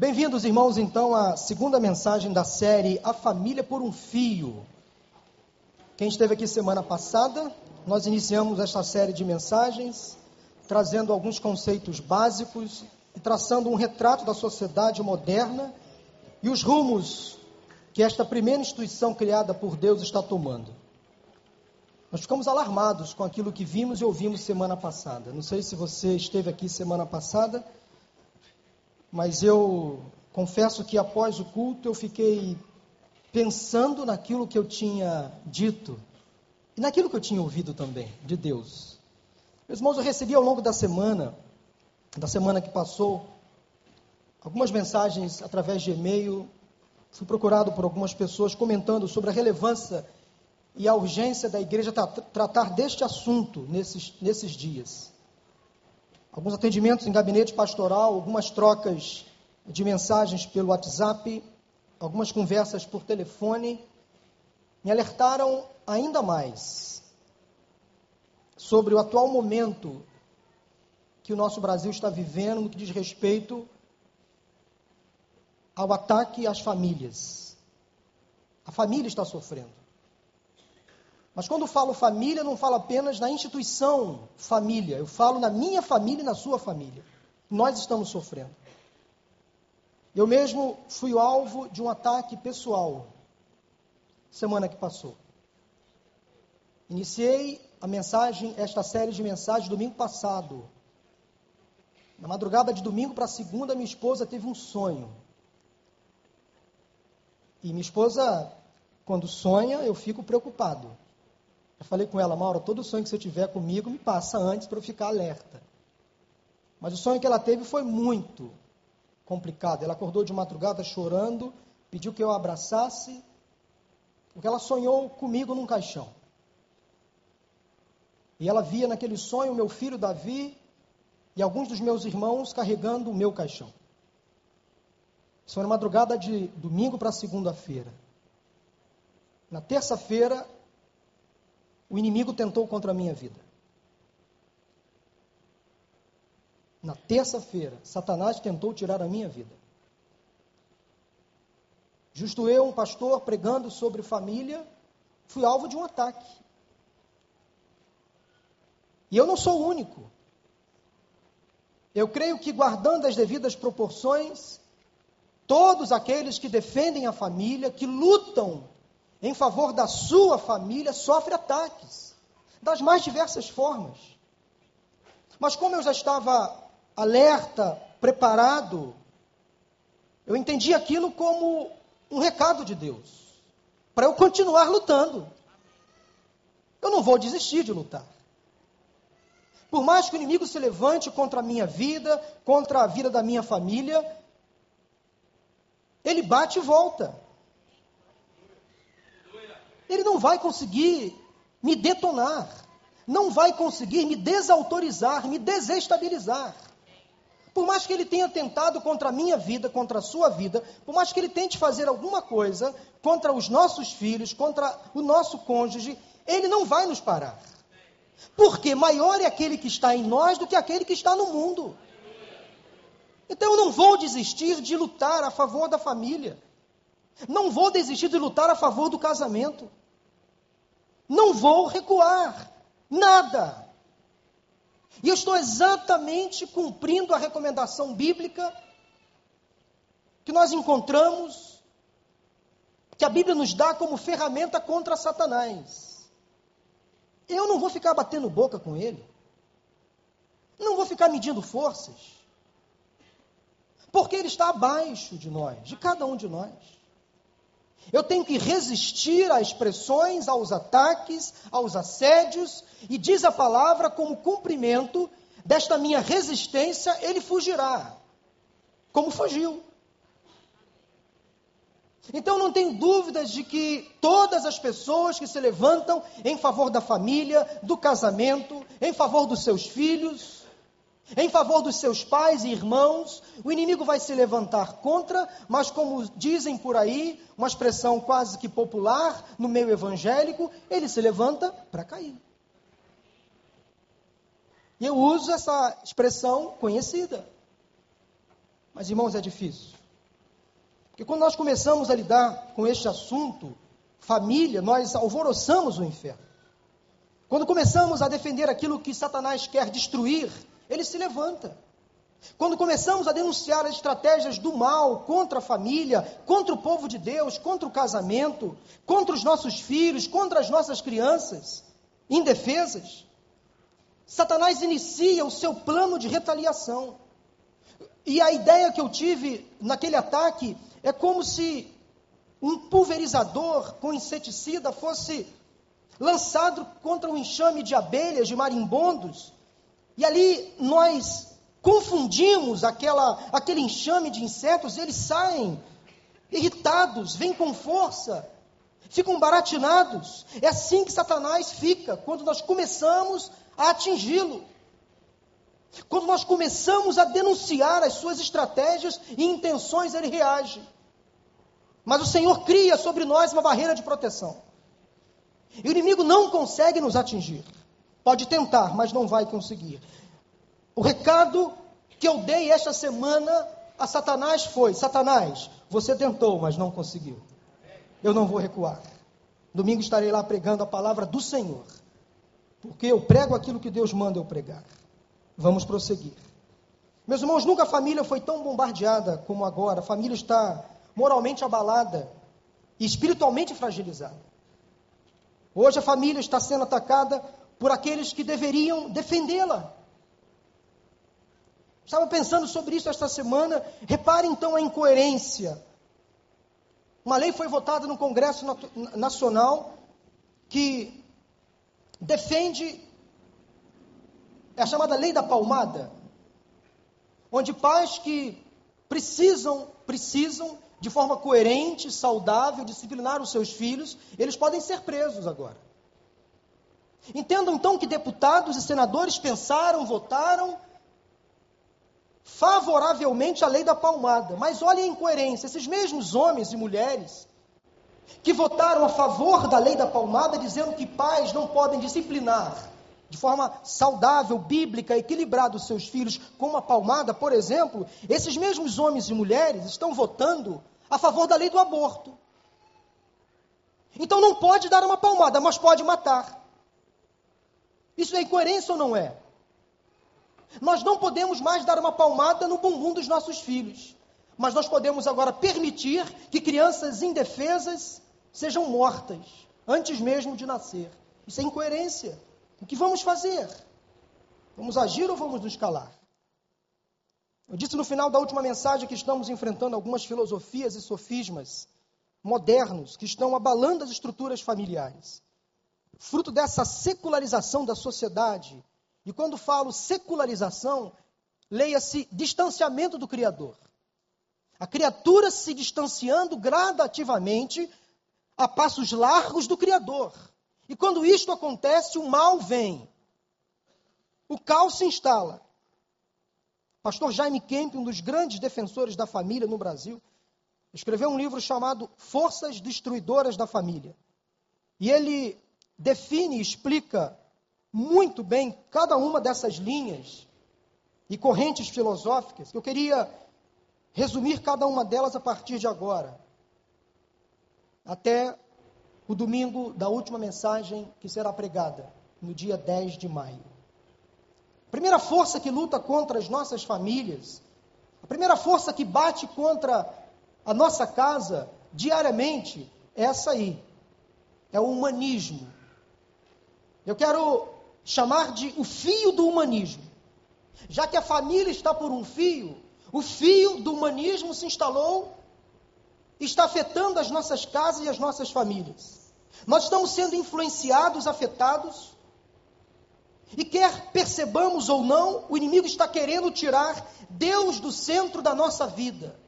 Bem-vindos, irmãos, então, à segunda mensagem da série A Família por um Fio. Quem esteve aqui semana passada, nós iniciamos esta série de mensagens trazendo alguns conceitos básicos e traçando um retrato da sociedade moderna e os rumos que esta primeira instituição criada por Deus está tomando. Nós ficamos alarmados com aquilo que vimos e ouvimos semana passada. Não sei se você esteve aqui semana passada mas eu confesso que após o culto eu fiquei pensando naquilo que eu tinha dito e naquilo que eu tinha ouvido também de Deus. Meus irmãos, eu recebi ao longo da semana, da semana que passou, algumas mensagens através de e-mail. Fui procurado por algumas pessoas comentando sobre a relevância e a urgência da igreja tra tratar deste assunto nesses, nesses dias alguns atendimentos em gabinete pastoral, algumas trocas de mensagens pelo WhatsApp, algumas conversas por telefone, me alertaram ainda mais sobre o atual momento que o nosso Brasil está vivendo no que diz respeito ao ataque às famílias. A família está sofrendo. Mas quando falo família, não falo apenas na instituição família, eu falo na minha família e na sua família. Nós estamos sofrendo. Eu mesmo fui alvo de um ataque pessoal semana que passou. Iniciei a mensagem, esta série de mensagens domingo passado. Na madrugada de domingo para segunda, minha esposa teve um sonho. E minha esposa, quando sonha, eu fico preocupado. Eu falei com ela, Maura, todo sonho que você tiver comigo, me passa antes para eu ficar alerta. Mas o sonho que ela teve foi muito complicado. Ela acordou de madrugada chorando, pediu que eu a abraçasse, porque ela sonhou comigo num caixão. E ela via naquele sonho meu filho Davi e alguns dos meus irmãos carregando o meu caixão. Isso foi na madrugada de domingo para segunda-feira. Na terça-feira, o inimigo tentou contra a minha vida. Na terça-feira, Satanás tentou tirar a minha vida. Justo eu, um pastor, pregando sobre família, fui alvo de um ataque. E eu não sou o único. Eu creio que, guardando as devidas proporções, todos aqueles que defendem a família, que lutam em favor da sua família sofre ataques, das mais diversas formas. Mas como eu já estava alerta, preparado, eu entendi aquilo como um recado de Deus, para eu continuar lutando. Eu não vou desistir de lutar. Por mais que o inimigo se levante contra a minha vida, contra a vida da minha família, ele bate e volta ele não vai conseguir me detonar, não vai conseguir me desautorizar, me desestabilizar. Por mais que ele tenha tentado contra a minha vida, contra a sua vida, por mais que ele tente fazer alguma coisa contra os nossos filhos, contra o nosso cônjuge, ele não vai nos parar. Porque maior é aquele que está em nós do que aquele que está no mundo. Então eu não vou desistir de lutar a favor da família. Não vou desistir de lutar a favor do casamento. Não vou recuar. Nada. E eu estou exatamente cumprindo a recomendação bíblica que nós encontramos, que a Bíblia nos dá como ferramenta contra Satanás. Eu não vou ficar batendo boca com ele. Não vou ficar medindo forças. Porque ele está abaixo de nós, de cada um de nós. Eu tenho que resistir às pressões, aos ataques, aos assédios, e diz a palavra, como cumprimento desta minha resistência, ele fugirá. Como fugiu. Então não tenho dúvidas de que todas as pessoas que se levantam em favor da família, do casamento, em favor dos seus filhos, em favor dos seus pais e irmãos, o inimigo vai se levantar contra, mas como dizem por aí, uma expressão quase que popular no meio evangélico, ele se levanta para cair. Eu uso essa expressão conhecida. Mas irmãos, é difícil. que quando nós começamos a lidar com este assunto, família, nós alvoroçamos o inferno. Quando começamos a defender aquilo que Satanás quer destruir, ele se levanta. Quando começamos a denunciar as estratégias do mal contra a família, contra o povo de Deus, contra o casamento, contra os nossos filhos, contra as nossas crianças indefesas, Satanás inicia o seu plano de retaliação. E a ideia que eu tive naquele ataque é como se um pulverizador com inseticida fosse lançado contra um enxame de abelhas, de marimbondos, e ali nós confundimos aquela, aquele enxame de insetos, eles saem irritados, vêm com força, ficam baratinados. É assim que Satanás fica quando nós começamos a atingi-lo. Quando nós começamos a denunciar as suas estratégias e intenções, ele reage. Mas o Senhor cria sobre nós uma barreira de proteção. E o inimigo não consegue nos atingir. Pode tentar, mas não vai conseguir. O recado que eu dei esta semana a Satanás foi: Satanás, você tentou, mas não conseguiu. Eu não vou recuar. Domingo estarei lá pregando a palavra do Senhor. Porque eu prego aquilo que Deus manda eu pregar. Vamos prosseguir. Meus irmãos, nunca a família foi tão bombardeada como agora. A família está moralmente abalada e espiritualmente fragilizada. Hoje a família está sendo atacada por aqueles que deveriam defendê-la. Estava pensando sobre isso esta semana. Repare então a incoerência. Uma lei foi votada no Congresso Nacional que defende é a chamada lei da palmada, onde pais que precisam precisam de forma coerente, saudável, disciplinar os seus filhos, eles podem ser presos agora. Entendam então que deputados e senadores pensaram, votaram favoravelmente à lei da palmada. Mas olhem a incoerência: esses mesmos homens e mulheres que votaram a favor da lei da palmada, dizendo que pais não podem disciplinar de forma saudável, bíblica, equilibrada os seus filhos com uma palmada, por exemplo, esses mesmos homens e mulheres estão votando a favor da lei do aborto. Então não pode dar uma palmada, mas pode matar. Isso é incoerência ou não é? Nós não podemos mais dar uma palmada no bumbum dos nossos filhos, mas nós podemos agora permitir que crianças indefesas sejam mortas antes mesmo de nascer. Isso é incoerência. O que vamos fazer? Vamos agir ou vamos nos calar? Eu disse no final da última mensagem que estamos enfrentando algumas filosofias e sofismas modernos que estão abalando as estruturas familiares. Fruto dessa secularização da sociedade. E quando falo secularização, leia-se distanciamento do Criador. A criatura se distanciando gradativamente a passos largos do Criador. E quando isto acontece, o mal vem. O caos se instala. Pastor Jaime Kemp, um dos grandes defensores da família no Brasil, escreveu um livro chamado Forças Destruidoras da Família. E ele define e explica muito bem cada uma dessas linhas e correntes filosóficas, que eu queria resumir cada uma delas a partir de agora, até o domingo da última mensagem que será pregada, no dia 10 de maio. A primeira força que luta contra as nossas famílias, a primeira força que bate contra a nossa casa diariamente, é essa aí. É o humanismo. Eu quero chamar de o fio do humanismo. Já que a família está por um fio, o fio do humanismo se instalou, está afetando as nossas casas e as nossas famílias. Nós estamos sendo influenciados, afetados e quer percebamos ou não, o inimigo está querendo tirar Deus do centro da nossa vida,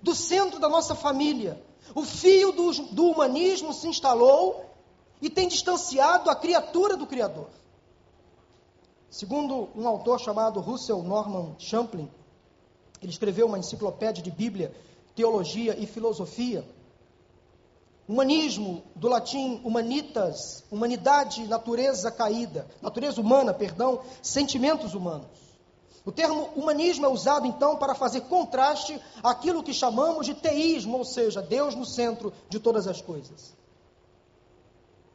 do centro da nossa família. O fio do, do humanismo se instalou e tem distanciado a criatura do Criador. Segundo um autor chamado Russell Norman Champlin, ele escreveu uma enciclopédia de Bíblia, teologia e filosofia. Humanismo, do latim humanitas, humanidade, natureza caída, natureza humana, perdão, sentimentos humanos. O termo humanismo é usado então para fazer contraste àquilo que chamamos de teísmo, ou seja, Deus no centro de todas as coisas.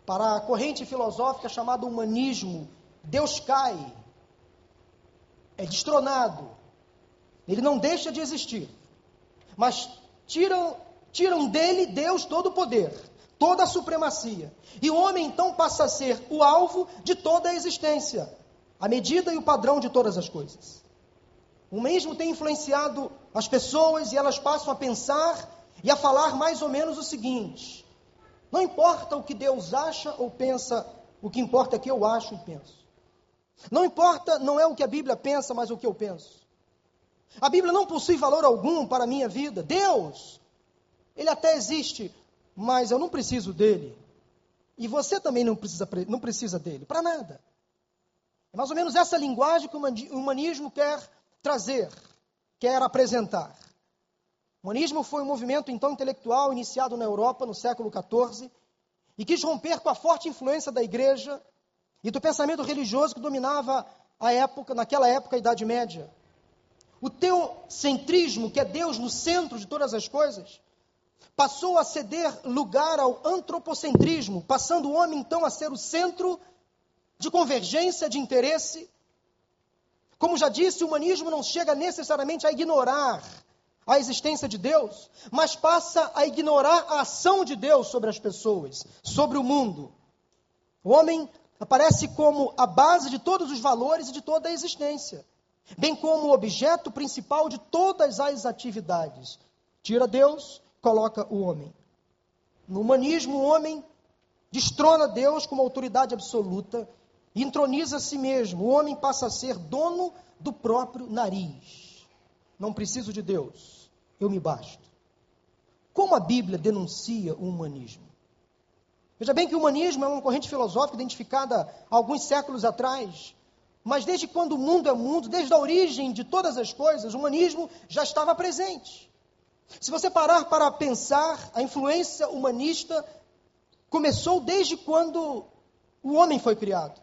Para a corrente filosófica chamada humanismo, Deus cai, é destronado, ele não deixa de existir, mas tiram, tiram dele Deus todo o poder, toda a supremacia, e o homem então passa a ser o alvo de toda a existência a medida e o padrão de todas as coisas. O mesmo tem influenciado as pessoas e elas passam a pensar e a falar mais ou menos o seguinte: não importa o que Deus acha ou pensa, o que importa é o que eu acho e penso. Não importa, não é o que a Bíblia pensa, mas o que eu penso. A Bíblia não possui valor algum para a minha vida. Deus, ele até existe, mas eu não preciso dele. E você também não precisa, não precisa dele, para nada. É mais ou menos essa linguagem que o humanismo quer trazer, quer apresentar. O humanismo foi um movimento então intelectual iniciado na Europa no século XIV e quis romper com a forte influência da igreja e do pensamento religioso que dominava a época, naquela época, a Idade Média. O teocentrismo, que é Deus no centro de todas as coisas, passou a ceder lugar ao antropocentrismo, passando o homem então a ser o centro de convergência de interesse. Como já disse, o humanismo não chega necessariamente a ignorar a existência de Deus, mas passa a ignorar a ação de Deus sobre as pessoas, sobre o mundo. O homem aparece como a base de todos os valores e de toda a existência, bem como o objeto principal de todas as atividades. Tira Deus, coloca o homem. No humanismo, o homem destrona Deus como autoridade absoluta introniza a si mesmo. O homem passa a ser dono do próprio nariz. Não preciso de Deus, eu me basto. Como a Bíblia denuncia o humanismo? Veja bem que o humanismo é uma corrente filosófica identificada há alguns séculos atrás, mas desde quando o mundo é mundo, desde a origem de todas as coisas, o humanismo já estava presente. Se você parar para pensar, a influência humanista começou desde quando o homem foi criado.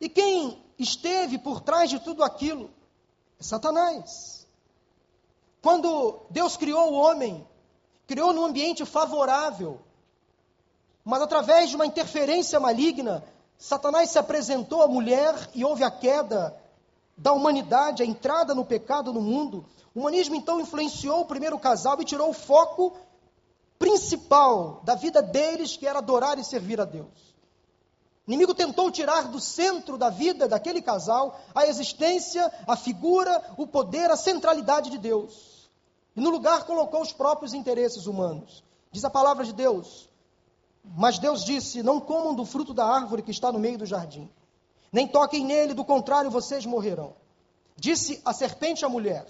E quem esteve por trás de tudo aquilo? É Satanás. Quando Deus criou o homem, criou num ambiente favorável, mas através de uma interferência maligna, Satanás se apresentou à mulher e houve a queda da humanidade, a entrada no pecado no mundo. O humanismo então influenciou o primeiro casal e tirou o foco principal da vida deles, que era adorar e servir a Deus. O inimigo tentou tirar do centro da vida daquele casal a existência, a figura, o poder, a centralidade de Deus. E no lugar colocou os próprios interesses humanos. Diz a palavra de Deus. Mas Deus disse: Não comam do fruto da árvore que está no meio do jardim, nem toquem nele, do contrário vocês morrerão. Disse a serpente à mulher: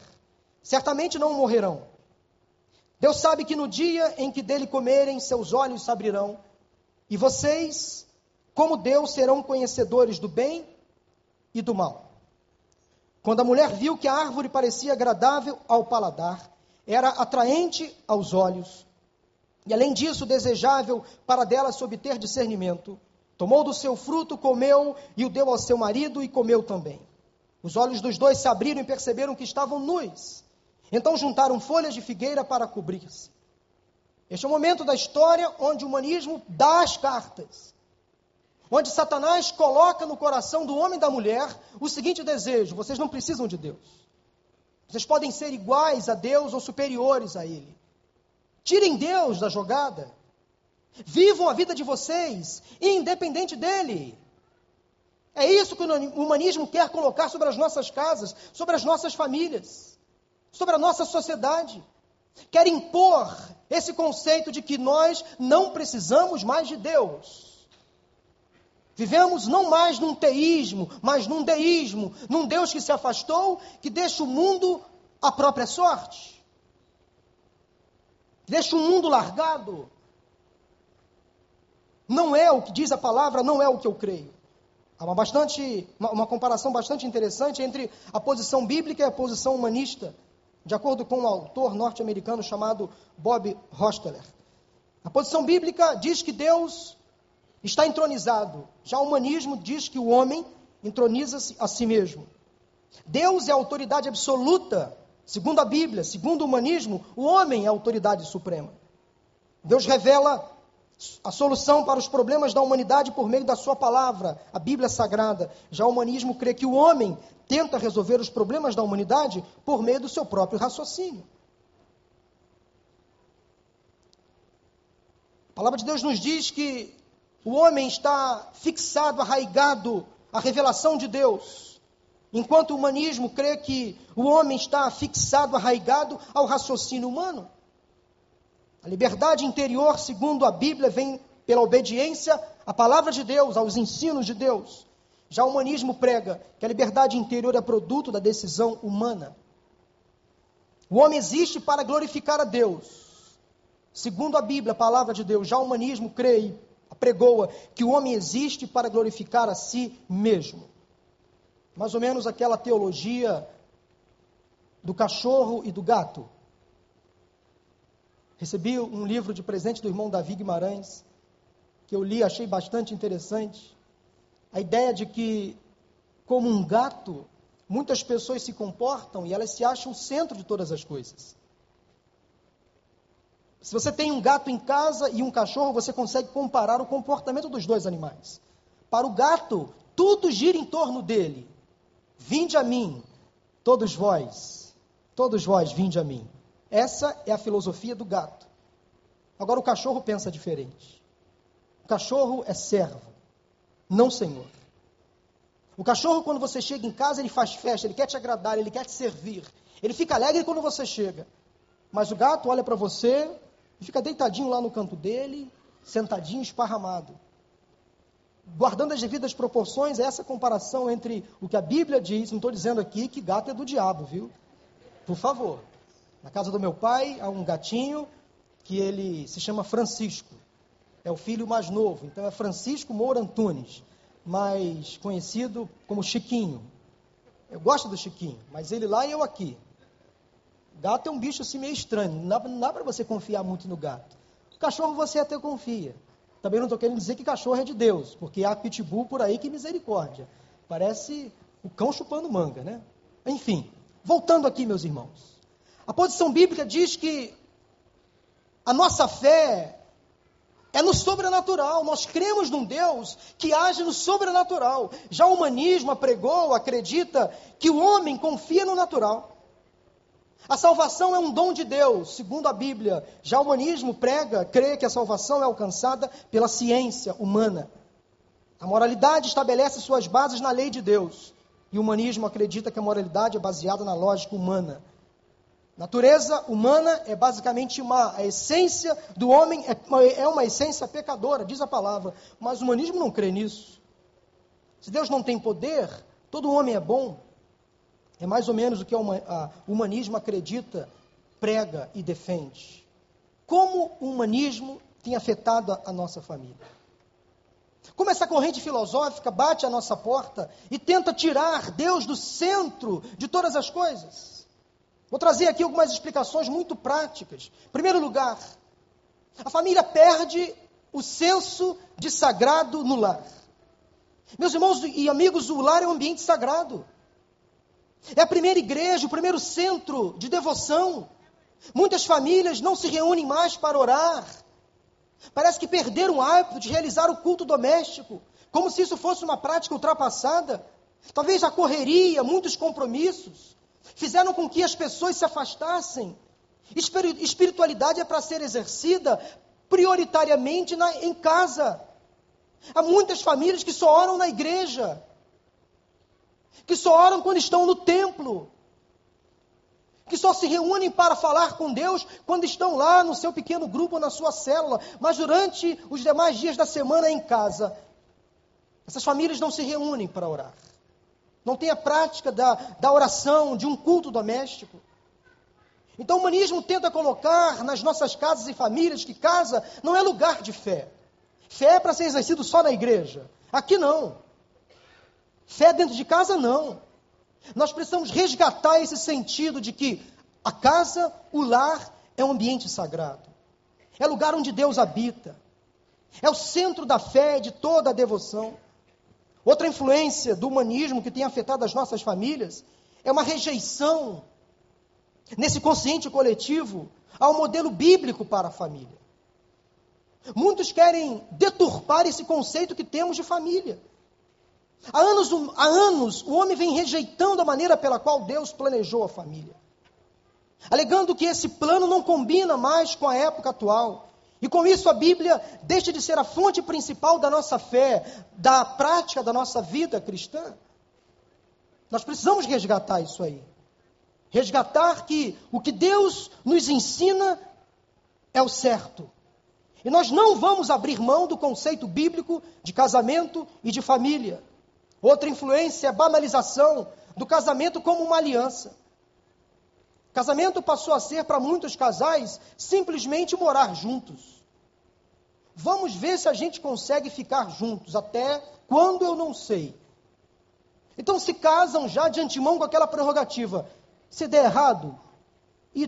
Certamente não morrerão. Deus sabe que no dia em que dele comerem, seus olhos se abrirão, e vocês como Deus serão conhecedores do bem e do mal. Quando a mulher viu que a árvore parecia agradável ao paladar, era atraente aos olhos, e além disso desejável para dela obter discernimento, tomou do seu fruto, comeu e o deu ao seu marido e comeu também. Os olhos dos dois se abriram e perceberam que estavam nus. Então juntaram folhas de figueira para cobrir-se. Este é o momento da história onde o humanismo dá as cartas onde Satanás coloca no coração do homem e da mulher o seguinte desejo: vocês não precisam de Deus. Vocês podem ser iguais a Deus ou superiores a Ele. Tirem Deus da jogada. Vivam a vida de vocês, independente dele. É isso que o humanismo quer colocar sobre as nossas casas, sobre as nossas famílias, sobre a nossa sociedade. Quer impor esse conceito de que nós não precisamos mais de Deus. Vivemos não mais num teísmo, mas num deísmo, num Deus que se afastou, que deixa o mundo à própria sorte. Deixa o mundo largado. Não é o que diz a palavra, não é o que eu creio. Há uma, bastante, uma, uma comparação bastante interessante entre a posição bíblica e a posição humanista, de acordo com um autor norte-americano chamado Bob Hosteler. A posição bíblica diz que Deus está entronizado. Já o humanismo diz que o homem entroniza-se a si mesmo. Deus é a autoridade absoluta, segundo a Bíblia, segundo o humanismo, o homem é a autoridade suprema. Deus revela a solução para os problemas da humanidade por meio da sua palavra, a Bíblia Sagrada. Já o humanismo crê que o homem tenta resolver os problemas da humanidade por meio do seu próprio raciocínio. A palavra de Deus nos diz que o homem está fixado, arraigado à revelação de Deus, enquanto o humanismo crê que o homem está fixado, arraigado ao raciocínio humano. A liberdade interior, segundo a Bíblia, vem pela obediência à palavra de Deus, aos ensinos de Deus. Já o humanismo prega que a liberdade interior é produto da decisão humana. O homem existe para glorificar a Deus. Segundo a Bíblia, a palavra de Deus, já o humanismo crê e apregoa que o homem existe para glorificar a si mesmo. Mais ou menos aquela teologia do cachorro e do gato. Recebi um livro de presente do irmão Davi Guimarães, que eu li, achei bastante interessante. A ideia de que, como um gato, muitas pessoas se comportam e elas se acham o centro de todas as coisas. Se você tem um gato em casa e um cachorro, você consegue comparar o comportamento dos dois animais. Para o gato, tudo gira em torno dele. Vinde a mim, todos vós, todos vós, vinde a mim. Essa é a filosofia do gato. Agora o cachorro pensa diferente. O cachorro é servo, não senhor. O cachorro, quando você chega em casa, ele faz festa, ele quer te agradar, ele quer te servir. Ele fica alegre quando você chega. Mas o gato olha para você fica deitadinho lá no canto dele, sentadinho, esparramado. Guardando as devidas proporções, essa comparação entre o que a Bíblia diz, não estou dizendo aqui que gato é do diabo, viu? Por favor. Na casa do meu pai há um gatinho que ele se chama Francisco. É o filho mais novo, então é Francisco Moura Antunes, mais conhecido como Chiquinho. Eu gosto do Chiquinho, mas ele lá e eu aqui. Gato é um bicho assim meio estranho, não dá, para você confiar muito no gato. Cachorro você até confia. Também não estou querendo dizer que cachorro é de Deus, porque há pitbull por aí que misericórdia. Parece o cão chupando manga, né? Enfim, voltando aqui, meus irmãos. A posição bíblica diz que a nossa fé é no sobrenatural. Nós cremos num Deus que age no sobrenatural. Já o humanismo apregou, acredita que o homem confia no natural. A salvação é um dom de Deus, segundo a Bíblia. Já o humanismo prega, crê que a salvação é alcançada pela ciência humana. A moralidade estabelece suas bases na lei de Deus. E o humanismo acredita que a moralidade é baseada na lógica humana. Natureza humana é basicamente uma a essência do homem é uma, é uma essência pecadora, diz a palavra, mas o humanismo não crê nisso. Se Deus não tem poder, todo homem é bom. É mais ou menos o que o humanismo acredita, prega e defende. Como o humanismo tem afetado a, nossa família? Como essa corrente filosófica bate à nossa porta e tenta tirar Deus do centro de todas as coisas? Vou trazer aqui algumas explicações muito práticas. Em primeiro lugar, a família perde o senso de sagrado no lar. Meus irmãos e amigos, o lar é um ambiente sagrado. É a primeira igreja, o primeiro centro de devoção. Muitas famílias não se reúnem mais para orar. Parece que perderam o hábito de realizar o culto doméstico, como se isso fosse uma prática ultrapassada. Talvez a correria, muitos compromissos fizeram com que as pessoas se afastassem. Espiritualidade é para ser exercida prioritariamente na, em casa. Há muitas famílias que só oram na igreja, que só oram quando estão no templo, que só se reúnem para falar com Deus quando estão lá no seu pequeno grupo na sua célula, mas durante os demais dias da semana em casa. Essas famílias não se reúnem para orar não tem a prática da, da oração, de um culto doméstico. Então o humanismo tenta colocar nas nossas casas e famílias que casa não é lugar de fé. Fé é para ser exercido só na igreja. Aqui não. Fé dentro de casa não. Nós precisamos resgatar esse sentido de que a casa, o lar, é um ambiente sagrado. É lugar onde Deus habita. É o centro da fé, de toda a devoção. Outra influência do humanismo que tem afetado as nossas famílias é uma rejeição nesse consciente coletivo ao modelo bíblico para a família. Muitos querem deturpar esse conceito que temos de família. Há anos, há anos o homem vem rejeitando a maneira pela qual Deus planejou a família, alegando que esse plano não combina mais com a época atual. E com isso a Bíblia deixa de ser a fonte principal da nossa fé, da prática da nossa vida cristã. Nós precisamos resgatar isso aí. Resgatar que o que Deus nos ensina é o certo. E nós não vamos abrir mão do conceito bíblico de casamento e de família. Outra influência é a banalização do casamento como uma aliança. Casamento passou a ser para muitos casais simplesmente morar juntos. Vamos ver se a gente consegue ficar juntos até quando eu não sei. Então se casam já de antemão com aquela prerrogativa. Se der errado, e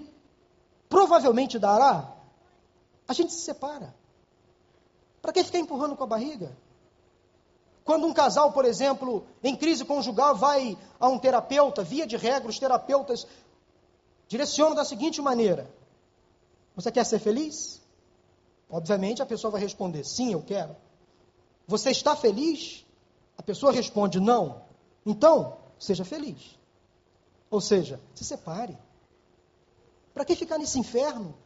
provavelmente dará, a gente se separa. Para que ficar empurrando com a barriga? Quando um casal, por exemplo, em crise conjugal, vai a um terapeuta, via de regra, os terapeutas direcionam da seguinte maneira: Você quer ser feliz? Obviamente a pessoa vai responder: Sim, eu quero. Você está feliz? A pessoa responde: Não. Então, seja feliz. Ou seja, se separe. Para que ficar nesse inferno?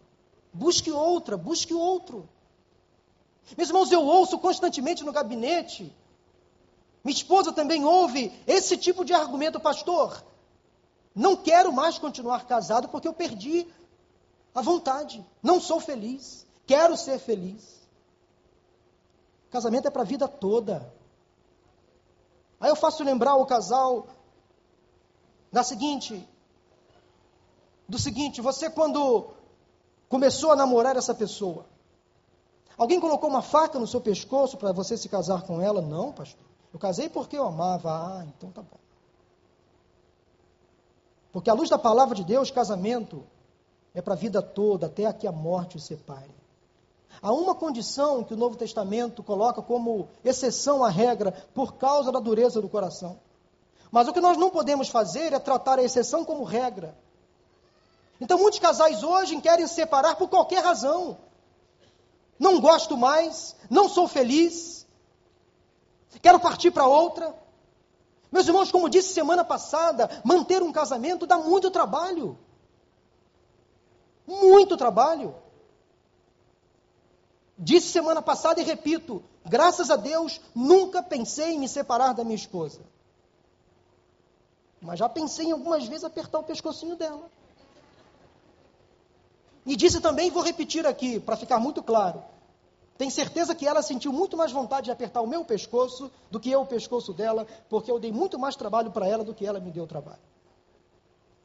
Busque outra, busque outro. Meus irmãos, eu ouço constantemente no gabinete minha esposa também ouve esse tipo de argumento, pastor. Não quero mais continuar casado porque eu perdi a vontade. Não sou feliz. Quero ser feliz. Casamento é para a vida toda. Aí eu faço lembrar o casal da seguinte, do seguinte, você quando começou a namorar essa pessoa, alguém colocou uma faca no seu pescoço para você se casar com ela? Não, pastor. Eu casei porque eu amava. Ah, então tá bom. Porque à luz da palavra de Deus, casamento é para a vida toda, até que a morte os separe. Há uma condição que o Novo Testamento coloca como exceção à regra por causa da dureza do coração. Mas o que nós não podemos fazer é tratar a exceção como regra. Então, muitos casais hoje querem se separar por qualquer razão. Não gosto mais, não sou feliz, Quero partir para outra. Meus irmãos, como disse semana passada, manter um casamento dá muito trabalho. Muito trabalho. Disse semana passada e repito: graças a Deus, nunca pensei em me separar da minha esposa. Mas já pensei em algumas vezes apertar o pescocinho dela. E disse também, vou repetir aqui, para ficar muito claro: tenho certeza que ela sentiu muito mais vontade de apertar o meu pescoço do que eu o pescoço dela, porque eu dei muito mais trabalho para ela do que ela me deu trabalho.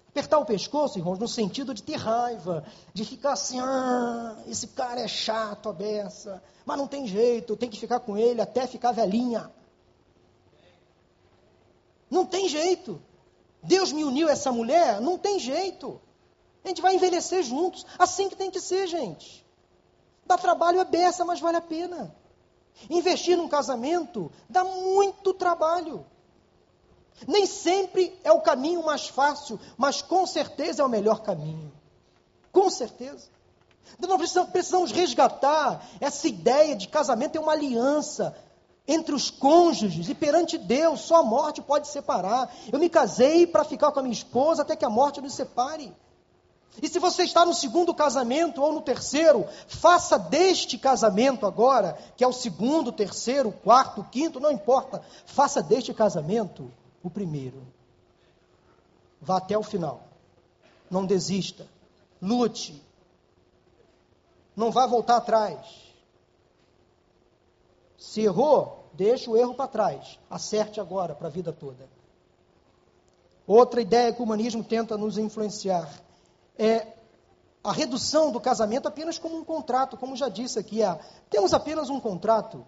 Apertar o pescoço, irmãos, no sentido de ter raiva, de ficar assim, ah, esse cara é chato, a beça, mas não tem jeito, tem que ficar com ele até ficar velhinha. Não tem jeito. Deus me uniu a essa mulher, não tem jeito. A gente vai envelhecer juntos, assim que tem que ser, gente. Dá trabalho é beça, mas vale a pena. Investir num casamento dá muito trabalho. Nem sempre é o caminho mais fácil, mas com certeza é o melhor caminho. Com certeza. Então nós precisamos, resgatar essa ideia de casamento é uma aliança entre os cônjuges e perante Deus, só a morte pode separar. Eu me casei para ficar com a minha esposa até que a morte nos separe. E se você está no segundo casamento ou no terceiro, faça deste casamento agora, que é o segundo, terceiro, quarto, quinto, não importa, faça deste casamento o primeiro. Vá até o final. Não desista. Lute. Não vá voltar atrás. Se errou, deixe o erro para trás. Acerte agora para a vida toda. Outra ideia que o humanismo tenta nos influenciar é, a redução do casamento apenas como um contrato, como já disse aqui. É, temos apenas um contrato.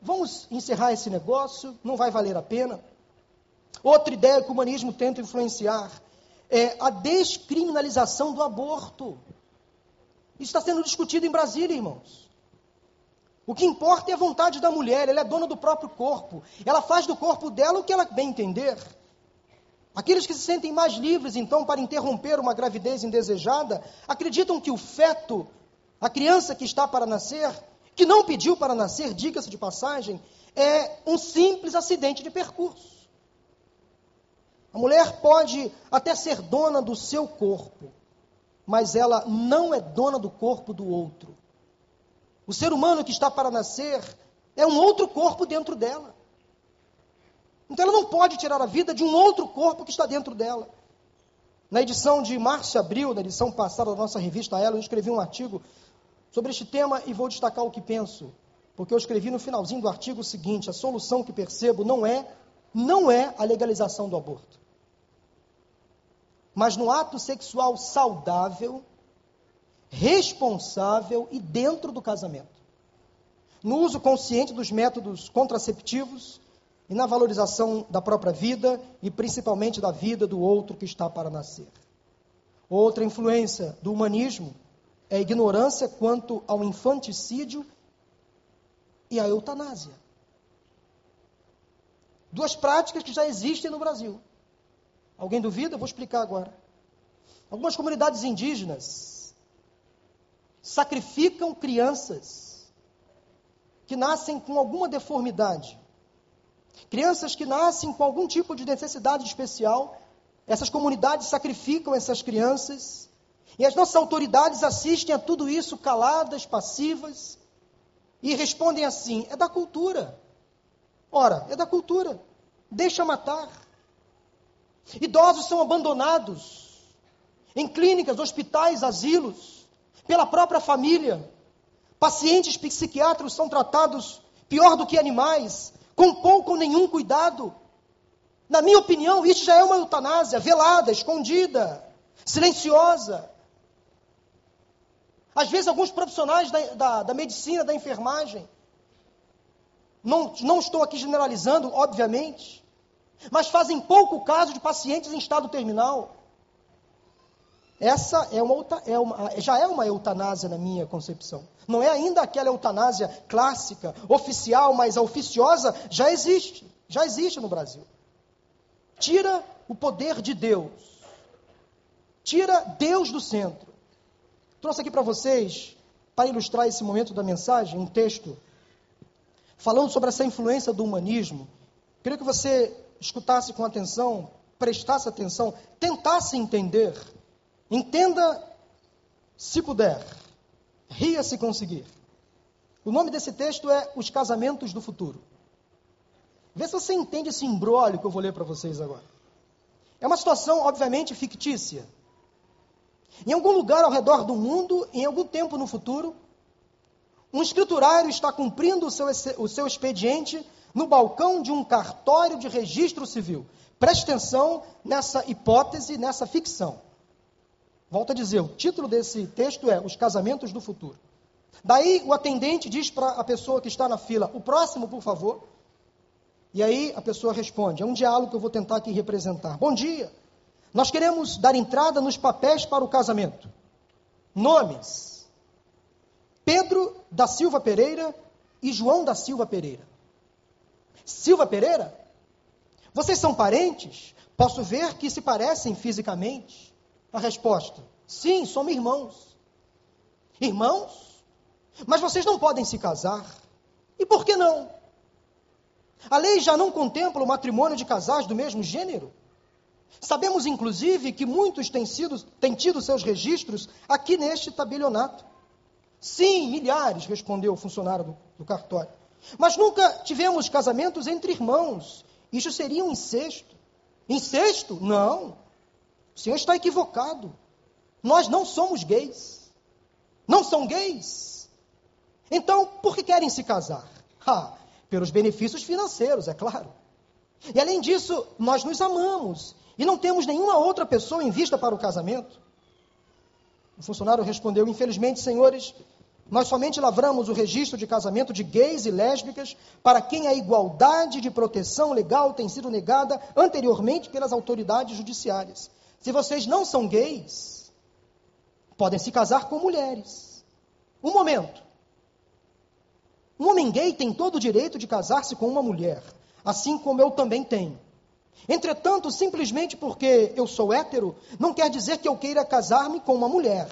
Vamos encerrar esse negócio, não vai valer a pena. Outra ideia que o humanismo tenta influenciar é a descriminalização do aborto. Isso está sendo discutido em Brasília, irmãos. O que importa é a vontade da mulher, ela é dona do próprio corpo. Ela faz do corpo dela o que ela bem entender. Aqueles que se sentem mais livres, então, para interromper uma gravidez indesejada, acreditam que o feto, a criança que está para nascer, que não pediu para nascer, diga-se de passagem, é um simples acidente de percurso. A mulher pode até ser dona do seu corpo, mas ela não é dona do corpo do outro. O ser humano que está para nascer é um outro corpo dentro dela. Então ela não pode tirar a vida de um outro corpo que está dentro dela. Na edição de março e abril, na edição passada da nossa revista Ela, eu escrevi um artigo sobre este tema e vou destacar o que penso. Porque eu escrevi no finalzinho do artigo o seguinte: a solução que percebo não é não é a legalização do aborto. Mas no ato sexual saudável, responsável e dentro do casamento. No uso consciente dos métodos contraceptivos e na valorização da própria vida e principalmente da vida do outro que está para nascer. Outra influência do humanismo é a ignorância quanto ao infanticídio e à eutanásia. Duas práticas que já existem no Brasil. Alguém duvida? Eu vou explicar agora. Algumas comunidades indígenas sacrificam crianças que nascem com alguma deformidade Crianças que nascem com algum tipo de necessidade especial, essas comunidades sacrificam essas crianças, e as nossas autoridades assistem a tudo isso caladas, passivas, e respondem assim: é da cultura. Ora, é da cultura. Deixa matar. Idosos são abandonados em clínicas, hospitais, asilos, pela própria família. Pacientes psiquiátricos são tratados pior do que animais, com pouco ou nenhum cuidado. Na minha opinião, isso já é uma eutanásia velada, escondida, silenciosa. Às vezes, alguns profissionais da, da, da medicina, da enfermagem, não, não estou aqui generalizando, obviamente, mas fazem pouco caso de pacientes em estado terminal. Essa é uma, é uma, já é uma eutanásia na minha concepção. Não é ainda aquela eutanásia clássica, oficial, mas a oficiosa já existe. Já existe no Brasil. Tira o poder de Deus. Tira Deus do centro. Trouxe aqui para vocês, para ilustrar esse momento da mensagem, um texto falando sobre essa influência do humanismo. Queria que você escutasse com atenção, prestasse atenção, tentasse entender Entenda se puder, ria se conseguir. O nome desse texto é Os Casamentos do Futuro. Vê se você entende esse embrólio que eu vou ler para vocês agora. É uma situação, obviamente, fictícia. Em algum lugar ao redor do mundo, em algum tempo no futuro, um escriturário está cumprindo o seu, o seu expediente no balcão de um cartório de registro civil. Preste atenção nessa hipótese, nessa ficção. Volto a dizer, o título desse texto é Os Casamentos do Futuro. Daí o atendente diz para a pessoa que está na fila: O próximo, por favor. E aí a pessoa responde: É um diálogo que eu vou tentar aqui representar. Bom dia. Nós queremos dar entrada nos papéis para o casamento. Nomes: Pedro da Silva Pereira e João da Silva Pereira. Silva Pereira? Vocês são parentes? Posso ver que se parecem fisicamente. A resposta: sim, somos irmãos. Irmãos? Mas vocês não podem se casar. E por que não? A lei já não contempla o matrimônio de casais do mesmo gênero. Sabemos, inclusive, que muitos têm, sido, têm tido seus registros aqui neste tabelionato. Sim, milhares, respondeu o funcionário do, do cartório. Mas nunca tivemos casamentos entre irmãos. Isso seria um incesto. Incesto? Não. O senhor está equivocado. Nós não somos gays. Não são gays. Então, por que querem se casar? Ah, pelos benefícios financeiros, é claro. E além disso, nós nos amamos e não temos nenhuma outra pessoa em vista para o casamento. O funcionário respondeu: Infelizmente, senhores, nós somente lavramos o registro de casamento de gays e lésbicas para quem a igualdade de proteção legal tem sido negada anteriormente pelas autoridades judiciárias. Se vocês não são gays, podem se casar com mulheres. Um momento. Um homem gay tem todo o direito de casar-se com uma mulher, assim como eu também tenho. Entretanto, simplesmente porque eu sou hétero, não quer dizer que eu queira casar-me com uma mulher.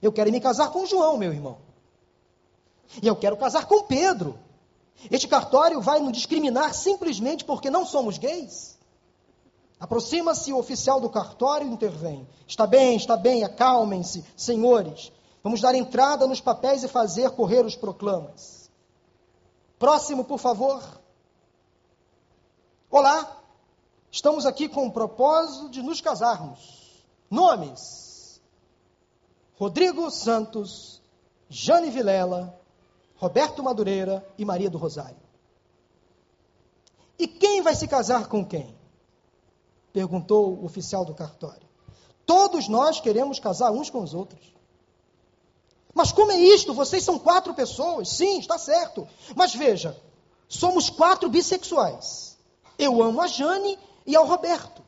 Eu quero me casar com João, meu irmão. E eu quero casar com Pedro. Este cartório vai nos discriminar simplesmente porque não somos gays? Aproxima-se o oficial do cartório e intervém. Está bem, está bem, acalmem-se, senhores. Vamos dar entrada nos papéis e fazer correr os proclamas. Próximo, por favor. Olá, estamos aqui com o propósito de nos casarmos. Nomes: Rodrigo Santos, Jane Vilela, Roberto Madureira e Maria do Rosário. E quem vai se casar com quem? Perguntou o oficial do cartório. Todos nós queremos casar uns com os outros. Mas como é isto? Vocês são quatro pessoas. Sim, está certo. Mas veja, somos quatro bissexuais. Eu amo a Jane e ao Roberto.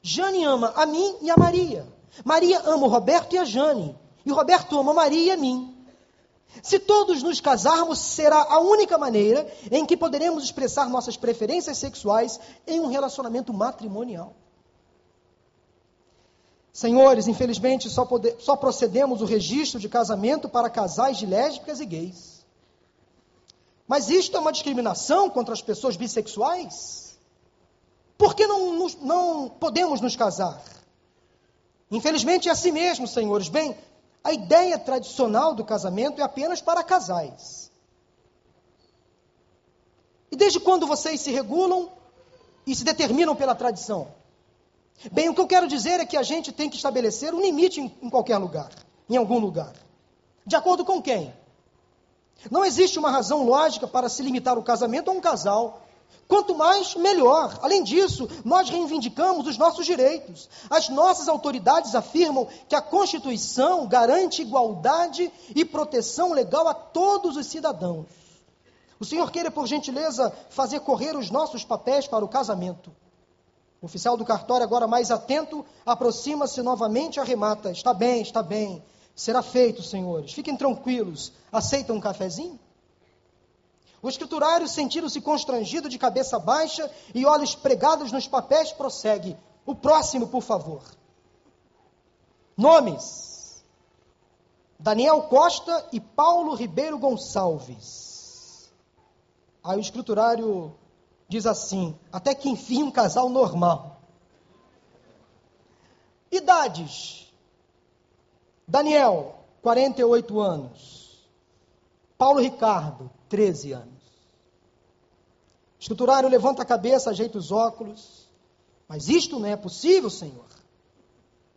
Jane ama a mim e a Maria. Maria ama o Roberto e a Jane. E o Roberto ama a Maria e a mim. Se todos nos casarmos, será a única maneira em que poderemos expressar nossas preferências sexuais em um relacionamento matrimonial. Senhores, infelizmente só, só procedemos o registro de casamento para casais de lésbicas e gays. Mas isto é uma discriminação contra as pessoas bissexuais? Por que não, não podemos nos casar? Infelizmente é assim mesmo, senhores. Bem, a ideia tradicional do casamento é apenas para casais. E desde quando vocês se regulam e se determinam pela tradição? Bem, o que eu quero dizer é que a gente tem que estabelecer um limite em, qualquer lugar, em algum lugar. De acordo com quem? Não existe uma razão lógica para se limitar o casamento a um casal. Quanto mais, melhor. Além disso, nós reivindicamos os nossos direitos. As nossas autoridades afirmam que a Constituição garante igualdade e proteção legal a todos os cidadãos. O senhor queira, por gentileza, fazer correr os nossos papéis para o casamento. O oficial do cartório, agora mais atento, aproxima-se novamente e arremata: Está bem, está bem. Será feito, senhores. Fiquem tranquilos. Aceitam um cafezinho? O escriturário, sentindo-se constrangido de cabeça baixa e olhos pregados nos papéis, prossegue. O próximo, por favor. Nomes: Daniel Costa e Paulo Ribeiro Gonçalves. Aí o escriturário diz assim: até que enfim um casal normal. Idades: Daniel, 48 anos. Paulo Ricardo, 13 anos. O escriturário levanta a cabeça, ajeita os óculos. Mas isto não é possível, Senhor.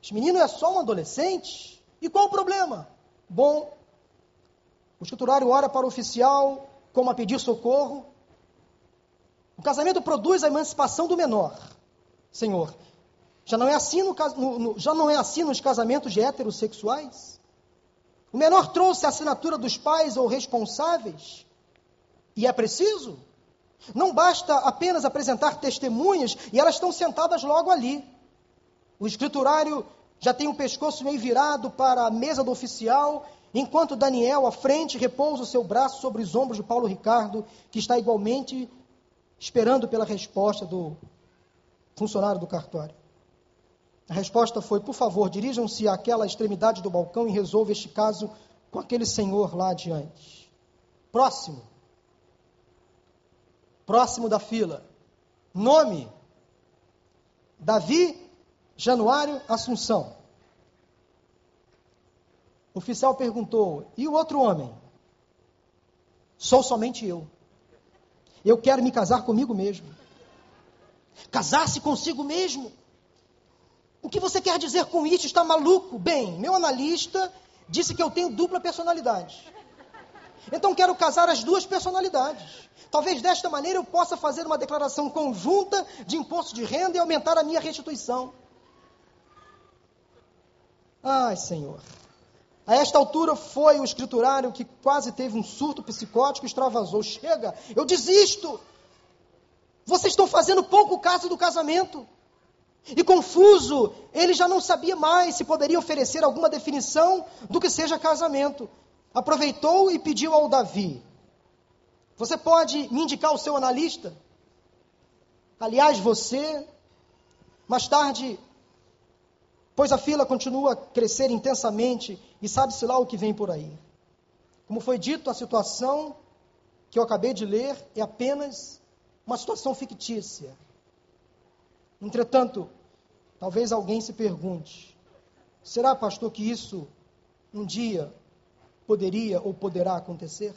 Este menino é só um adolescente. E qual o problema? Bom, o escriturário ora para o oficial como a pedir socorro. O casamento produz a emancipação do menor. Senhor, já não é assim, no, no, já não é assim nos casamentos de heterossexuais? O menor trouxe a assinatura dos pais ou responsáveis? E é preciso? Não basta apenas apresentar testemunhas e elas estão sentadas logo ali. O escriturário já tem o pescoço meio virado para a mesa do oficial, enquanto Daniel, à frente, repousa o seu braço sobre os ombros de Paulo Ricardo, que está igualmente esperando pela resposta do funcionário do cartório. A resposta foi: por favor, dirijam-se àquela extremidade do balcão e resolva este caso com aquele senhor lá adiante. Próximo. Próximo da fila. Nome: Davi Januário Assunção. O oficial perguntou: e o outro homem? Sou somente eu. Eu quero me casar comigo mesmo. Casar-se consigo mesmo. O que você quer dizer com isso? Está maluco? Bem, meu analista disse que eu tenho dupla personalidade. Então quero casar as duas personalidades. Talvez desta maneira eu possa fazer uma declaração conjunta de imposto de renda e aumentar a minha restituição. Ai, Senhor. A esta altura foi o escriturário que quase teve um surto psicótico e extravasou. Chega, eu desisto. Vocês estão fazendo pouco caso do casamento. E confuso, ele já não sabia mais se poderia oferecer alguma definição do que seja casamento. Aproveitou e pediu ao Davi: Você pode me indicar o seu analista? aliás, você. Mais tarde, pois a fila continua a crescer intensamente e sabe-se lá o que vem por aí. Como foi dito, a situação que eu acabei de ler é apenas uma situação fictícia. Entretanto, talvez alguém se pergunte: será, pastor, que isso um dia poderia ou poderá acontecer?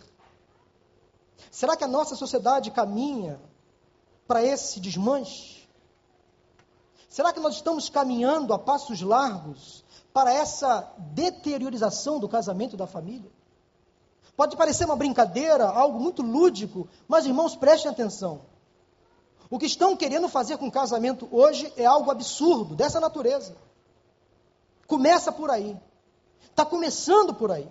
Será que a nossa sociedade caminha para esse desmanche? Será que nós estamos caminhando a passos largos para essa deteriorização do casamento da família? Pode parecer uma brincadeira, algo muito lúdico, mas irmãos, prestem atenção. O que estão querendo fazer com o casamento hoje é algo absurdo, dessa natureza. Começa por aí. Está começando por aí.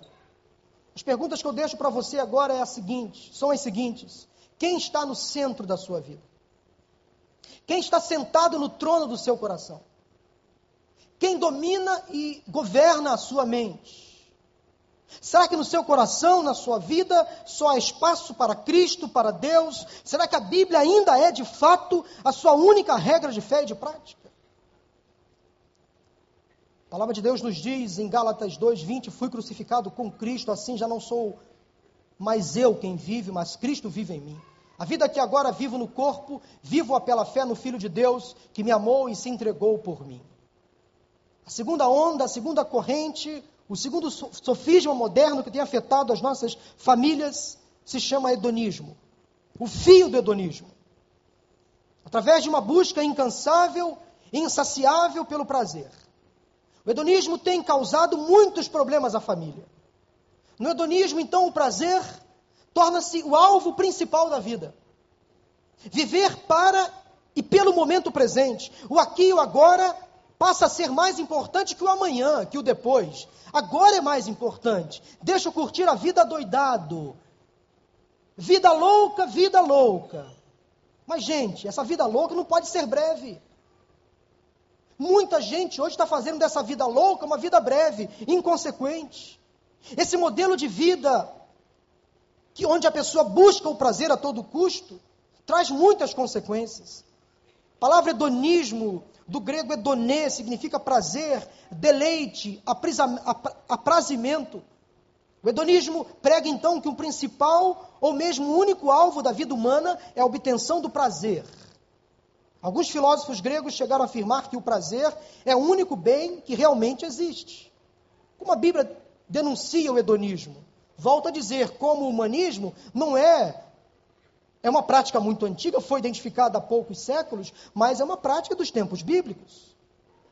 As perguntas que eu deixo para você agora é a seguinte, são as seguintes: quem está no centro da sua vida? Quem está sentado no trono do seu coração? Quem domina e governa a sua mente? Será que no seu coração, na sua vida, só há espaço para Cristo, para Deus? Será que a Bíblia ainda é de fato a sua única regra de fé e de prática? A palavra de Deus nos diz em Gálatas 2:20, fui crucificado com Cristo, assim já não sou mais eu quem vive, mas Cristo vive em mim. A vida que agora vivo no corpo, vivo-a pela fé no Filho de Deus, que me amou e se entregou por mim. A segunda onda, a segunda corrente, o segundo sofisma moderno que tem afetado as nossas famílias se chama hedonismo. O fio do hedonismo. Através de uma busca incansável insaciável pelo prazer. O hedonismo tem causado muitos problemas à família. No hedonismo, então, o prazer torna-se o alvo principal da vida. Viver para e pelo momento presente. O aqui e o agora passa a ser mais importante que o amanhã, que o depois. Agora é mais importante. Deixa eu curtir a vida doidado. Vida louca, vida louca. Mas, gente, essa vida louca não pode ser breve. Muita gente hoje está fazendo dessa vida louca uma vida breve, inconsequente. Esse modelo de vida, que onde a pessoa busca o prazer a todo custo, traz muitas consequências. A palavra hedonismo do grego edonê significa prazer, deleite, aprazimento. O hedonismo prega então que o principal ou mesmo o único alvo da vida humana é a obtenção do prazer. Alguns filósofos gregos chegaram a afirmar que o prazer é o único bem que realmente existe. Como a Bíblia denuncia o hedonismo? Volto a dizer, como o humanismo não é é uma prática muito antiga, foi identificada há poucos séculos, mas é uma prática dos tempos bíblicos.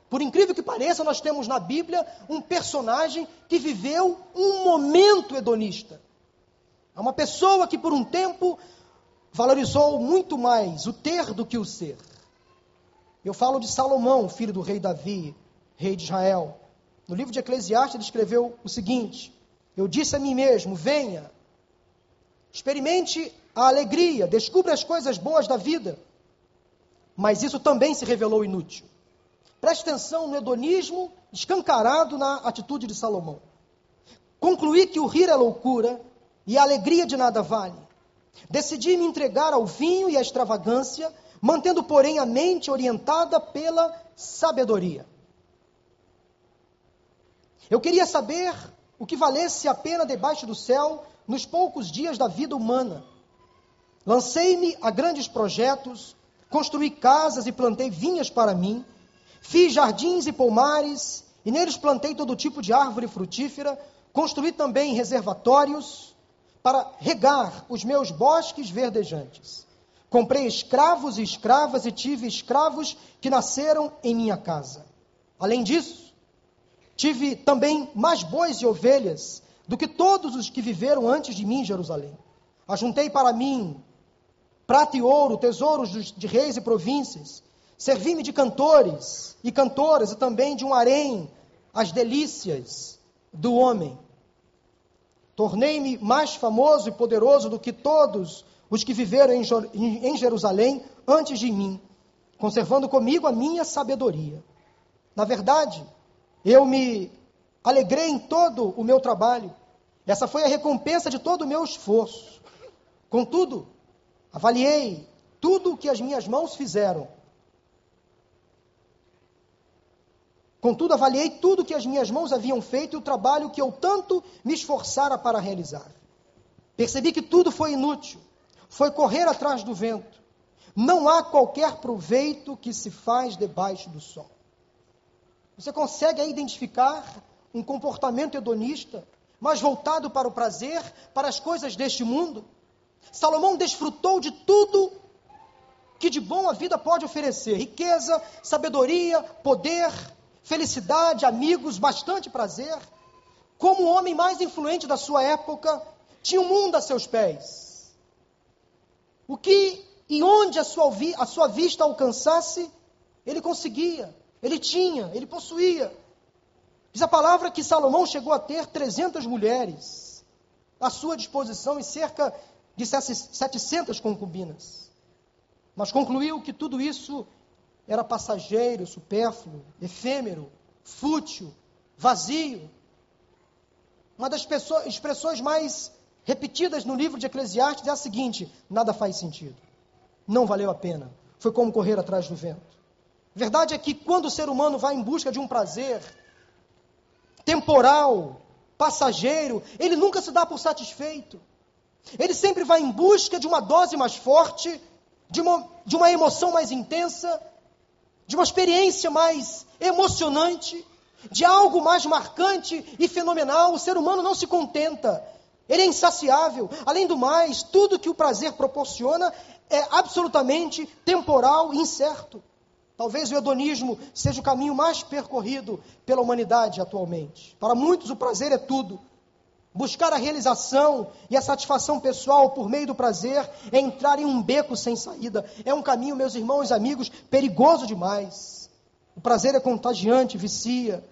Por incrível que pareça, nós temos na Bíblia um personagem que viveu um momento hedonista. É uma pessoa que por um tempo valorizou muito mais o ter do que o ser. Eu falo de Salomão, filho do rei Davi, rei de Israel. No livro de Eclesiastes ele escreveu o seguinte: Eu disse a mim mesmo: venha, experimente a alegria, descubra as coisas boas da vida. Mas isso também se revelou inútil. Preste atenção no hedonismo escancarado na atitude de Salomão. Concluí que o rir é loucura e a alegria de nada vale. Decidi me entregar ao vinho e à extravagância, mantendo, porém, a mente orientada pela sabedoria. Eu queria saber o que valesse a pena debaixo do céu nos poucos dias da vida humana Lancei-me a grandes projetos, construí casas e plantei vinhas para mim, fiz jardins e pomares, e neles plantei todo tipo de árvore frutífera, construí também reservatórios para regar os meus bosques verdejantes. Comprei escravos e escravas e tive escravos que nasceram em minha casa. Além disso, tive também mais bois e ovelhas do que todos os que viveram antes de mim em Jerusalém. Ajuntei para mim prata e ouro, tesouros de reis e províncias. Servi-me de cantores e cantoras e também de um harém, as delícias do homem. Tornei-me mais famoso e poderoso do que todos os que viveram em Jerusalém antes de mim, conservando comigo a minha sabedoria. Na verdade, eu me alegrei em todo o meu trabalho. Essa foi a recompensa de todo o meu esforço. Contudo, Avaliei tudo o que as minhas mãos fizeram. Contudo, avaliei tudo o que as minhas mãos haviam feito e o trabalho que eu tanto me esforçara para realizar. Percebi que tudo foi inútil, foi correr atrás do vento. Não há qualquer proveito que se faz debaixo do sol. Você consegue identificar um comportamento hedonista, mas voltado para o prazer, para as coisas deste mundo? Salomão desfrutou de tudo que de bom a vida pode oferecer: riqueza, sabedoria, poder, felicidade, amigos, bastante prazer. Como o homem mais influente da sua época, tinha o mundo a seus pés. O que e onde a sua, a sua vista alcançasse, ele conseguia, ele tinha, ele possuía. Diz a palavra que Salomão chegou a ter 300 mulheres à sua disposição e cerca de 700 concubinas. Mas concluiu que tudo isso era passageiro, supérfluo, efêmero, fútil, vazio. Uma das expressões mais repetidas no livro de Eclesiastes é a seguinte: nada faz sentido, não valeu a pena, foi como correr atrás do vento. Verdade é que quando o ser humano vai em busca de um prazer temporal, passageiro, ele nunca se dá por satisfeito. Ele sempre vai em busca de uma dose mais forte, de uma, de uma emoção mais intensa, de uma experiência mais emocionante, de algo mais marcante e fenomenal. O ser humano não se contenta, ele é insaciável. Além do mais, tudo que o prazer proporciona é absolutamente temporal e incerto. Talvez o hedonismo seja o caminho mais percorrido pela humanidade atualmente. Para muitos, o prazer é tudo. Buscar a realização e a satisfação pessoal por meio do prazer é entrar em um beco sem saída. É um caminho, meus irmãos e amigos, perigoso demais. O prazer é contagiante, vicia.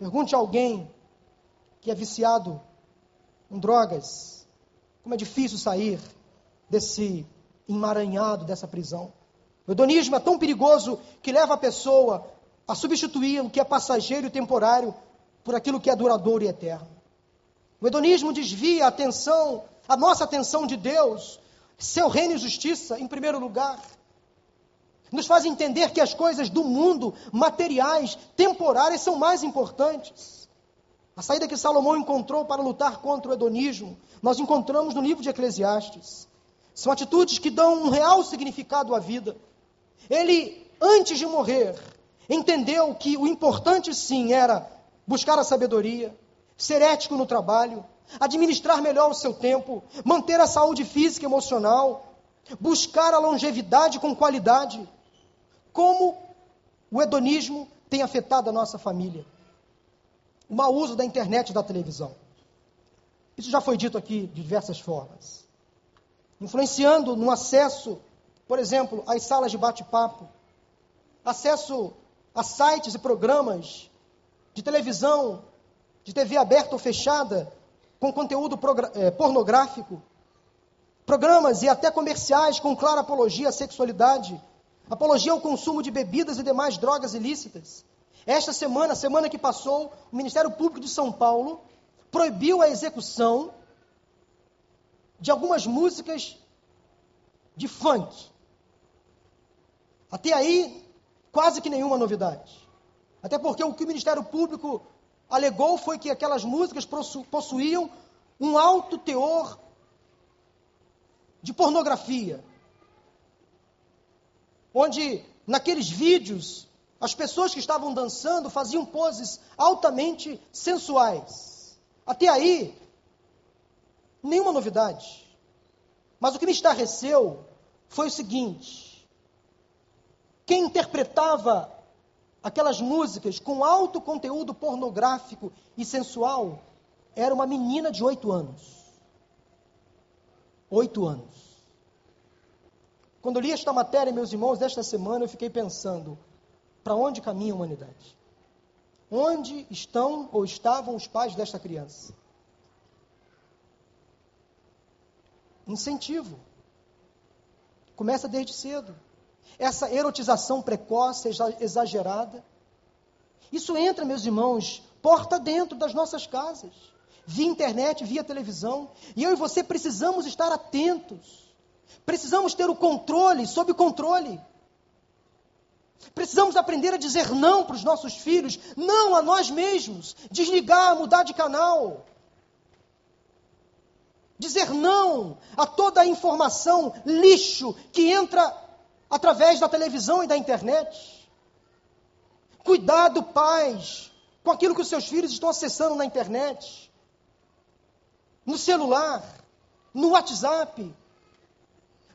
Pergunte a alguém que é viciado em drogas como é difícil sair desse emaranhado, dessa prisão. O hedonismo é tão perigoso que leva a pessoa a substituir o que é passageiro e temporário por aquilo que é duradouro e eterno. O hedonismo desvia a atenção, a nossa atenção de Deus, seu reino e justiça em primeiro lugar. Nos faz entender que as coisas do mundo, materiais, temporárias, são mais importantes. A saída que Salomão encontrou para lutar contra o hedonismo, nós encontramos no livro de Eclesiastes. São atitudes que dão um real significado à vida. Ele, antes de morrer, entendeu que o importante sim era buscar a sabedoria, ser ético no trabalho, administrar melhor o seu tempo, manter a saúde física e emocional, buscar a longevidade com qualidade. Como o hedonismo tem afetado a nossa família? O mau uso da internet e da televisão. Isso já foi dito aqui de diversas formas. Influenciando no acesso, por exemplo, às salas de bate-papo, acesso a sites e programas de televisão de TV aberta ou fechada, com conteúdo é, pornográfico, programas e até comerciais com clara apologia à sexualidade, apologia ao consumo de bebidas e demais drogas ilícitas. Esta semana, semana que passou, o Ministério Público de São Paulo proibiu a execução de algumas músicas de funk. Até aí, quase que nenhuma novidade. Até porque o que o Ministério Público alegou foi que aquelas músicas possuíam um alto teor de pornografia. Onde, naqueles vídeos, as pessoas que estavam dançando faziam poses altamente sensuais. Até aí, nenhuma novidade. Mas o que me estarreceu foi o seguinte: quem interpretava aquelas músicas com alto conteúdo pornográfico e sensual, era uma menina de oito anos. Oito anos. Quando li esta matéria, meus irmãos, desta semana, eu fiquei pensando: para onde caminha a humanidade? Onde estão ou estavam os pais desta criança? Incentivo. Começa desde cedo essa erotização precoce, exagerada. Isso entra, meus irmãos, porta dentro das nossas casas, via internet, via televisão. E eu e você precisamos estar atentos Precisamos ter o controle sob controle. Precisamos aprender a dizer não para os nossos filhos, não a nós mesmos, desligar, mudar de canal. Dizer não a toda a informação lixo que entra através da televisão e da internet. Cuidado, pais, com aquilo que os seus filhos estão acessando na internet, no celular, no WhatsApp.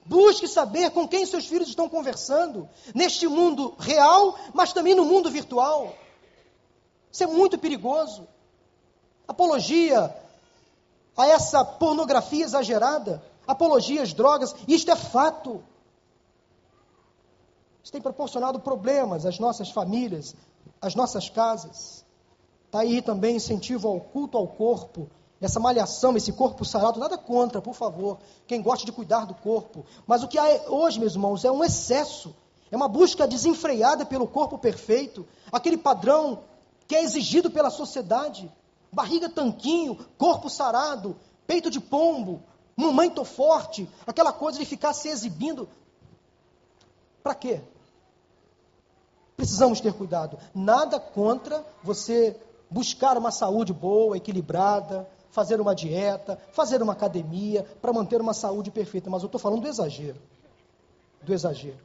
Busque saber com quem seus filhos estão conversando, neste mundo real, mas também no mundo virtual. Isso é muito perigoso. Apologia a essa pornografia exagerada, apologia às drogas, isto é fato. Isso tem proporcionado problemas às nossas famílias, às nossas casas. Está aí também incentivo ao culto ao corpo, essa malhação, esse corpo sarado, nada contra, por favor, quem gosta de cuidar do corpo. Mas o que há hoje, meus irmãos, é um excesso, é uma busca desenfreada pelo corpo perfeito, aquele padrão que é exigido pela sociedade. Barriga tanquinho, corpo sarado, peito de pombo, mamãe tô forte, aquela coisa de ficar se exibindo. Para quê? Precisamos ter cuidado. Nada contra você buscar uma saúde boa, equilibrada, fazer uma dieta, fazer uma academia para manter uma saúde perfeita. Mas eu estou falando do exagero. Do exagero.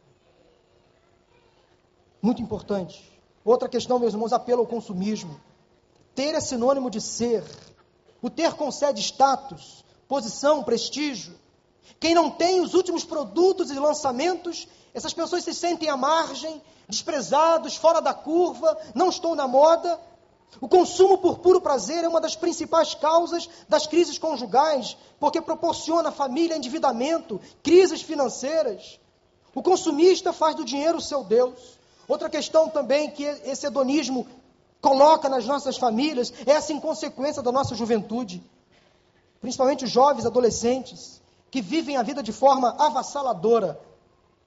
Muito importante. Outra questão, meus irmãos, apelo ao consumismo. Ter é sinônimo de ser. O ter concede status, posição, prestígio. Quem não tem os últimos produtos e lançamentos, essas pessoas se sentem à margem, desprezados, fora da curva, não estou na moda, o consumo por puro prazer é uma das principais causas das crises conjugais, porque proporciona à família endividamento, crises financeiras. O consumista faz do dinheiro o seu Deus. Outra questão também que esse hedonismo coloca nas nossas famílias é essa inconsequência da nossa juventude, principalmente os jovens adolescentes, que vivem a vida de forma avassaladora.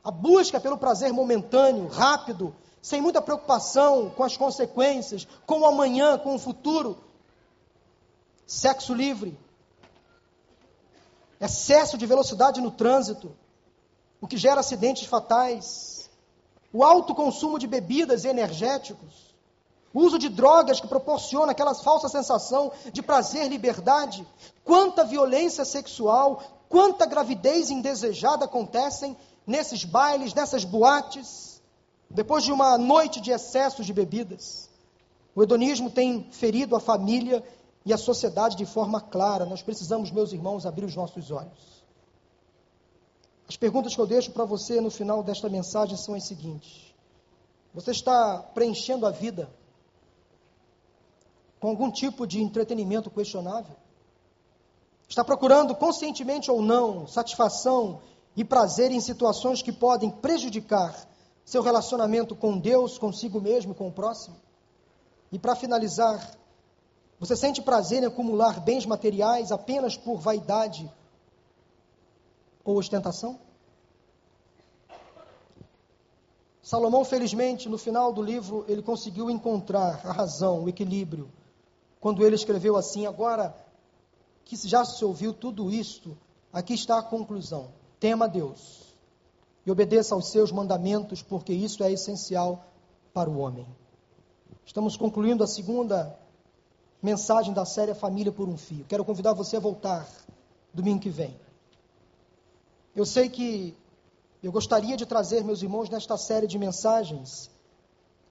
A busca pelo prazer momentâneo, rápido, sem muita preocupação com as consequências, com o amanhã, com o futuro. Sexo livre, excesso de velocidade no trânsito, o que gera acidentes fatais, o alto consumo de bebidas e energéticos, o uso de drogas que proporciona aquela falsa sensação de prazer, liberdade, quanta violência sexual, quanta gravidez indesejada acontecem nesses bailes, nessas boates. Depois de uma noite de excessos de bebidas, o hedonismo tem ferido a família e a sociedade de forma clara. Nós precisamos, meus irmãos, abrir os nossos olhos. As perguntas que eu deixo para você no final desta mensagem são as seguintes: Você está preenchendo a vida com algum tipo de entretenimento questionável? Está procurando, conscientemente ou não, satisfação e prazer em situações que podem prejudicar seu relacionamento com Deus, consigo mesmo e com o próximo? E para finalizar, você sente prazer em acumular bens materiais apenas por vaidade ou ostentação? Salomão, felizmente, no final do livro, ele conseguiu encontrar a razão, o equilíbrio, quando ele escreveu assim: agora que já se ouviu tudo isto, aqui está a conclusão: tema Deus e obedeça aos seus mandamentos, porque isso é essencial para o homem. Estamos concluindo a segunda mensagem da série Família por um Fio. Quero convidar você a voltar domingo que vem. Eu sei que eu gostaria de trazer, meus irmãos, nesta série de mensagens,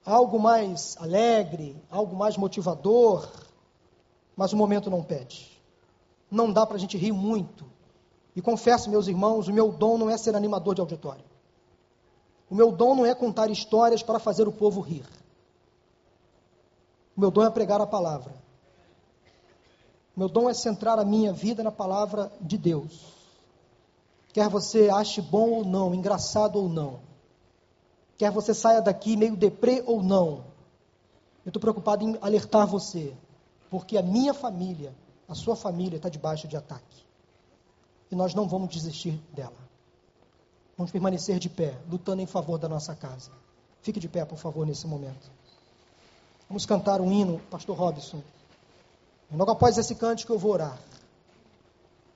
algo mais alegre, algo mais motivador, mas o momento não pede. Não dá para a gente rir muito e confesso, meus irmãos, o meu dom não é ser animador de auditório. O meu dom não é contar histórias para fazer o povo rir. O meu dom é pregar a palavra. O meu dom é centrar a minha vida na palavra de Deus. Quer você ache bom ou não, engraçado ou não. Quer você saia daqui meio deprê ou não. Eu estou preocupado em alertar você. Porque a minha família, a sua família, está debaixo de ataque e nós não vamos desistir dela. Vamos permanecer de pé, lutando em favor da nossa casa. Fique de pé, por favor, nesse momento. Vamos cantar um hino, Pastor Robson. logo após esse cântico eu vou orar.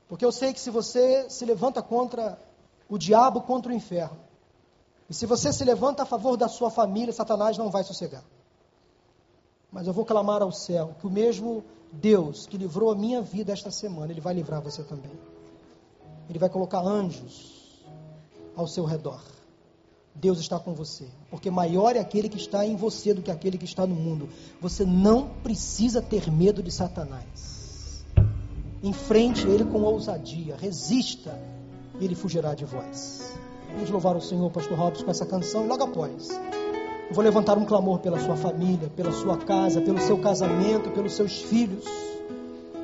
Porque eu sei que se você se levanta contra o diabo contra o inferno. E se você se levanta a favor da sua família, Satanás não vai sossegar. Mas eu vou clamar ao céu que o mesmo Deus que livrou a minha vida esta semana, Ele vai livrar você também. Ele vai colocar anjos ao seu redor. Deus está com você, porque maior é aquele que está em você do que aquele que está no mundo. Você não precisa ter medo de Satanás. Enfrente ele com ousadia, resista, e ele fugirá de vós. Vamos louvar o Senhor, Pastor Robson, com essa canção, e logo após, eu vou levantar um clamor pela sua família, pela sua casa, pelo seu casamento, pelos seus filhos.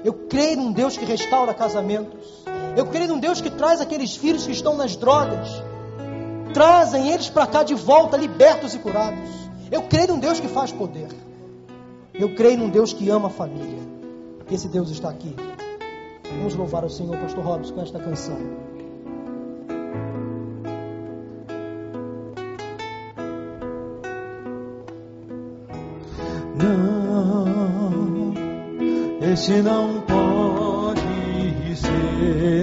Eu creio num Deus que restaura casamentos. Eu creio num Deus que traz aqueles filhos que estão nas drogas trazem eles para cá de volta, libertos e curados. Eu creio num Deus que faz poder. Eu creio num Deus que ama a família. Esse Deus está aqui. Vamos louvar o Senhor, Pastor Robson, com esta canção. Não, esse não pode ser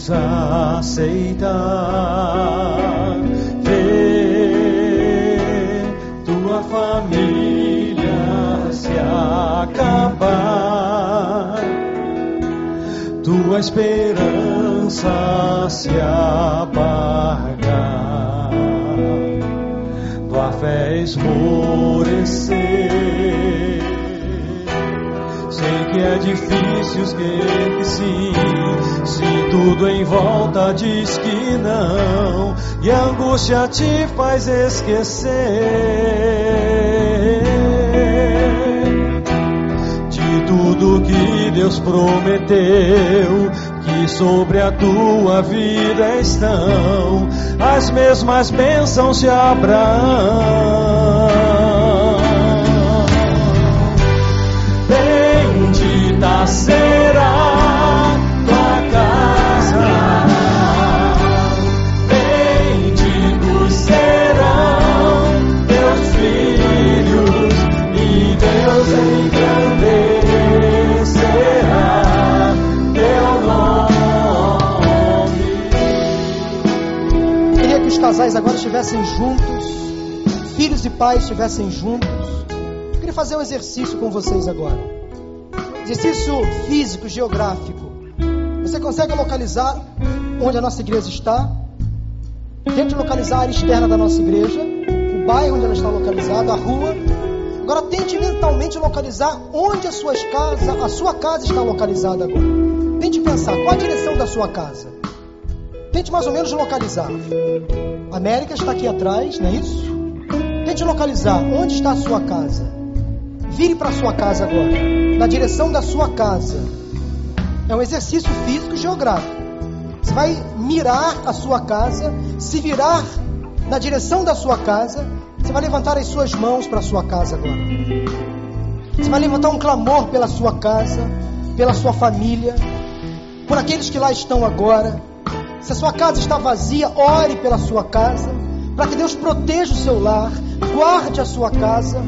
podes aceitar ver tua família se acabar, tua esperança se apagar. Fé esmorecer. Que é difícil esquecer que sim, se tudo em volta diz que não, e a angústia te faz esquecer de tudo que Deus prometeu que sobre a tua vida estão as mesmas bênçãos de Abraão. Será tua casa, benditos serão teus filhos e Deus engrandecerá teu nome. Queria que os casais agora estivessem juntos, filhos e pais estivessem juntos. Eu queria fazer um exercício com vocês agora. Exercício físico, geográfico. Você consegue localizar onde a nossa igreja está? Tente localizar a área externa da nossa igreja, o bairro onde ela está localizada, a rua. Agora tente mentalmente localizar onde a sua casa, a sua casa está localizada agora. Tente pensar qual a direção da sua casa. Tente mais ou menos localizar. A América está aqui atrás, não é isso? Tente localizar onde está a sua casa. Vire para a sua casa agora, na direção da sua casa. É um exercício físico e geográfico. Você vai mirar a sua casa, se virar na direção da sua casa, você vai levantar as suas mãos para a sua casa agora. Você vai levantar um clamor pela sua casa, pela sua família, por aqueles que lá estão agora. Se a sua casa está vazia, ore pela sua casa, para que Deus proteja o seu lar, guarde a sua casa,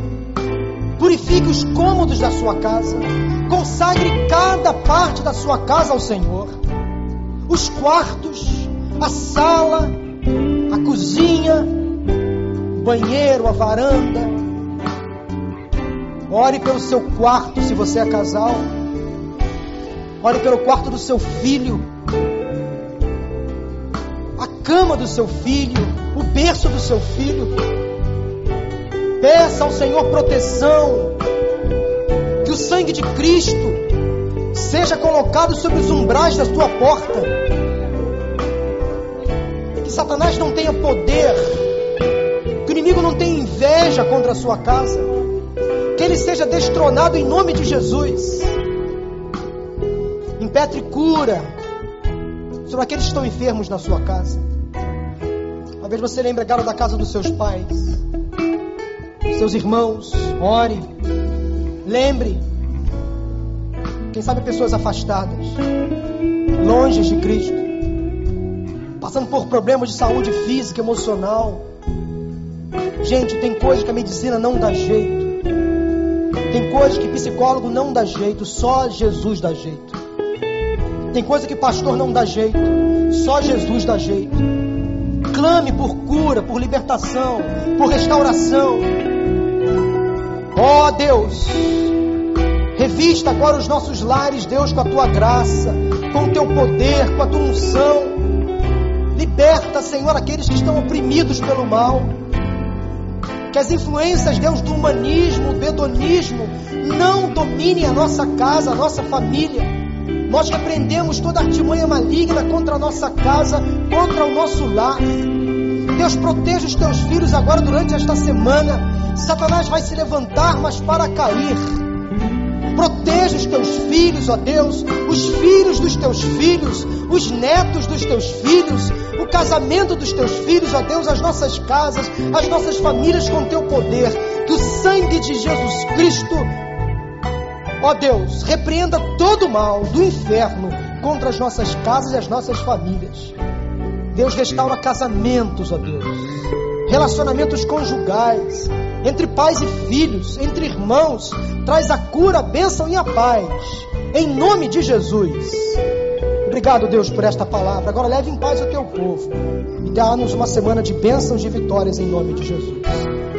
purifique os cômodos da sua casa, consagre cada parte da sua casa ao Senhor, os quartos, a sala, a cozinha, o banheiro, a varanda. Ore pelo seu quarto se você é casal. Ore pelo quarto do seu filho, a cama do seu filho, o berço do seu filho. Peça ao Senhor proteção, que o sangue de Cristo seja colocado sobre os umbrais da sua porta, que Satanás não tenha poder, que o inimigo não tenha inveja contra a sua casa, que ele seja destronado em nome de Jesus. Impetre cura sobre aqueles que estão enfermos na sua casa. Talvez você lembre agora da casa dos seus pais, seus irmãos. Ore. Lembre. Quem sabe pessoas afastadas, longe de Cristo, passando por problemas de saúde física, emocional. Gente, tem coisa que a medicina não dá jeito. Tem coisa que psicólogo não dá jeito, só Jesus dá jeito. Tem coisa que pastor não dá jeito, só Jesus dá jeito. Clame por cura, por libertação, por restauração. Ó oh, Deus, revista agora os nossos lares, Deus, com a tua graça, com o teu poder, com a tua unção. Liberta, Senhor, aqueles que estão oprimidos pelo mal. Que as influências, Deus, do humanismo, do hedonismo, não dominem a nossa casa, a nossa família. Nós repreendemos toda artimanha maligna contra a nossa casa, contra o nosso lar. Deus, proteja os teus filhos agora durante esta semana. Satanás vai se levantar, mas para cair. Proteja os teus filhos, ó Deus, os filhos dos teus filhos, os netos dos teus filhos, o casamento dos teus filhos, ó Deus, as nossas casas, as nossas famílias com teu poder. Que o sangue de Jesus Cristo, ó Deus, repreenda todo o mal do inferno contra as nossas casas e as nossas famílias. Deus restaura casamentos, ó Deus, relacionamentos conjugais, entre pais e filhos, entre irmãos, traz a cura, a bênção e a paz, em nome de Jesus. Obrigado, Deus, por esta palavra. Agora leve em paz o teu povo e dá-nos uma semana de bênçãos e vitórias em nome de Jesus.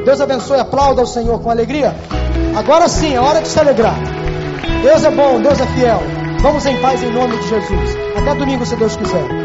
Deus abençoe, aplauda ao Senhor com alegria. Agora sim, é hora de se alegrar. Deus é bom, Deus é fiel. Vamos em paz em nome de Jesus. Até domingo, se Deus quiser.